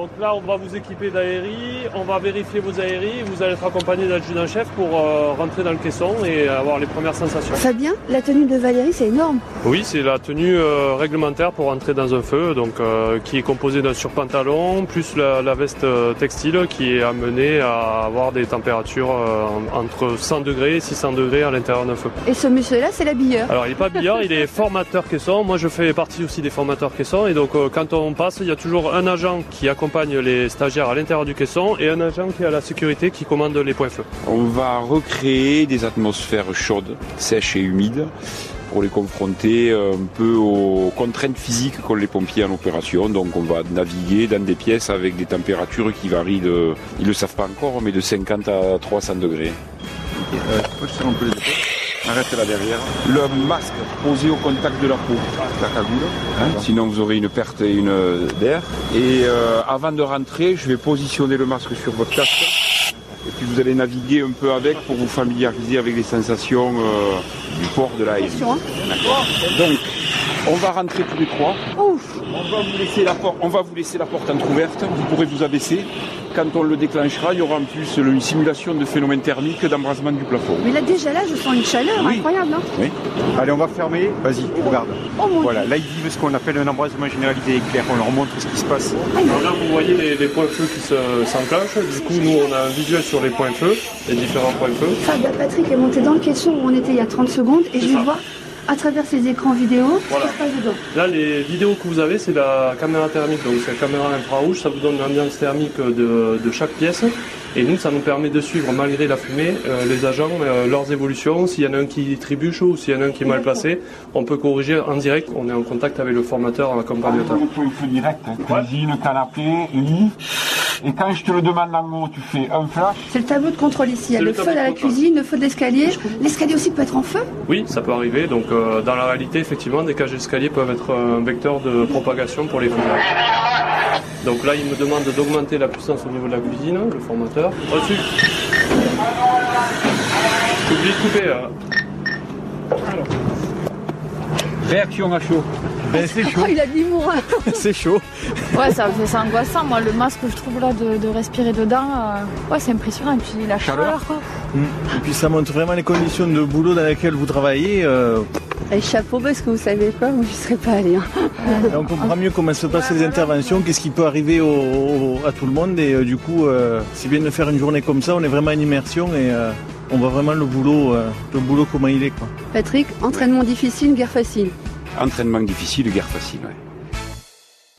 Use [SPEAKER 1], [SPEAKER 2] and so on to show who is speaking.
[SPEAKER 1] Donc là, on va vous équiper d'aéries, on va vérifier vos aéries, vous allez être accompagné d'adjudant-chef pour euh, rentrer dans le caisson et avoir les premières sensations.
[SPEAKER 2] Fabien, la tenue de Valérie, c'est énorme.
[SPEAKER 1] Oui, c'est la tenue euh, réglementaire pour entrer dans un feu, donc euh, qui est composée d'un surpantalon plus la, la veste textile qui est amenée à avoir des températures euh, entre 100 degrés et 600 degrés à l'intérieur d'un feu.
[SPEAKER 2] Et ce monsieur-là, c'est l'habilleur.
[SPEAKER 1] Alors il n'est pas billard, il est formateur caisson. Moi je fais partie aussi des formateurs caisson et donc euh, quand on passe, il y a toujours un agent qui accompagne les stagiaires à l'intérieur du caisson et un agent qui est à la sécurité qui commande les points feu.
[SPEAKER 3] On va recréer des atmosphères chaudes, sèches et humides pour les confronter un peu aux contraintes physiques qu'ont les pompiers en opération. Donc on va naviguer dans des pièces avec des températures qui varient de, ils le savent pas encore, mais de 50 à 300 degrés. Arrête là derrière. Le masque posé au contact de la peau, la cagoule. hein, sinon vous aurez une perte et une d'air. Et euh, avant de rentrer, je vais positionner le masque sur votre casque. Et puis vous allez naviguer un peu avec pour vous familiariser avec les sensations euh, du port de l'air.
[SPEAKER 2] Attention, hein.
[SPEAKER 3] Donc, on va rentrer tous les trois.
[SPEAKER 2] Ouf.
[SPEAKER 3] On va vous laisser la porte, on va vous laisser la porte entrouverte. Vous pourrez vous abaisser. Quand on le déclenchera, il y aura en plus une simulation de phénomène thermique d'embrasement du plafond.
[SPEAKER 2] Mais là, déjà là, je sens une chaleur
[SPEAKER 3] Oui.
[SPEAKER 2] incroyable, non
[SPEAKER 3] Oui.
[SPEAKER 4] Allez, on va fermer. Vas-y, regarde.
[SPEAKER 2] Oh mon
[SPEAKER 4] Voilà, là, ils vivent ce qu'on appelle un embrasement généralisé éclair. On leur montre ce qui se passe.
[SPEAKER 1] Alors là vous voyez les, les points feu qui se- s'enclenchent. Du coup nous on a un visuel sur les points feu, les différents points feu.
[SPEAKER 2] Fabien Patrick est monté dans le caisson où on était il y a 30 secondes et je vais
[SPEAKER 1] ça.
[SPEAKER 2] À travers ces écrans vidéo
[SPEAKER 1] Voilà.
[SPEAKER 2] ce qui se passe dedans.
[SPEAKER 1] Là, les vidéos que vous avez, c'est la caméra thermique. Donc, c'est la caméra infrarouge. Ça vous donne l'ambiance thermique de, de chaque pièce. Et nous, ça nous permet de suivre, malgré la fumée, euh, les agents, euh, leurs évolutions. S'il y en a un qui trébuche ou s'il y en a un qui est mal placé, on peut corriger en direct. On est en contact avec le formateur, accompagnateur.
[SPEAKER 5] Le feu direct, hein. cuisine, canapé, lit. Et quand je te le demande en haut, tu fais un flash.
[SPEAKER 2] C'est le tableau de contrôle ici. Il y a le
[SPEAKER 1] le
[SPEAKER 2] feu à la cuisine, le feu d'escalier. L'escalier aussi peut être en feu.
[SPEAKER 1] Oui, ça peut arriver. Donc, euh, dans la réalité, effectivement, des cages d'escalier peuvent être un vecteur de propagation pour les feux. Donc là, il me demande d'augmenter la puissance au niveau de la cuisine, le formateur. Au-dessus. Oublie de couper. hein.
[SPEAKER 3] Réaction à chaud.
[SPEAKER 4] Ben, c'est chaud.
[SPEAKER 2] Oh, il a dit moi.
[SPEAKER 4] c'est chaud.
[SPEAKER 6] Ouais, ça fait ça angoissant. Moi, le masque que je trouve là de, de respirer dedans, euh, ouais, c'est impressionnant. Et puis la chaleur, quoi.
[SPEAKER 4] Et puis ça montre vraiment les conditions de boulot dans lesquelles vous travaillez. euh,
[SPEAKER 2] Et chapeau parce que vous savez quoi, moi je serais pas allée. hein.
[SPEAKER 4] on comprend mieux comment se passent les interventions, qu'est-ce qui peut arriver au- au- à tout le monde. Et euh, du coup, euh, c'est bien de faire une journée comme ça. On est vraiment en immersion et euh, on voit vraiment le boulot, euh, le boulot comment il est. Quoi.
[SPEAKER 2] Patrick, entraînement difficile, guerre facile.
[SPEAKER 3] Entraînement difficile, guerre facile. ouais.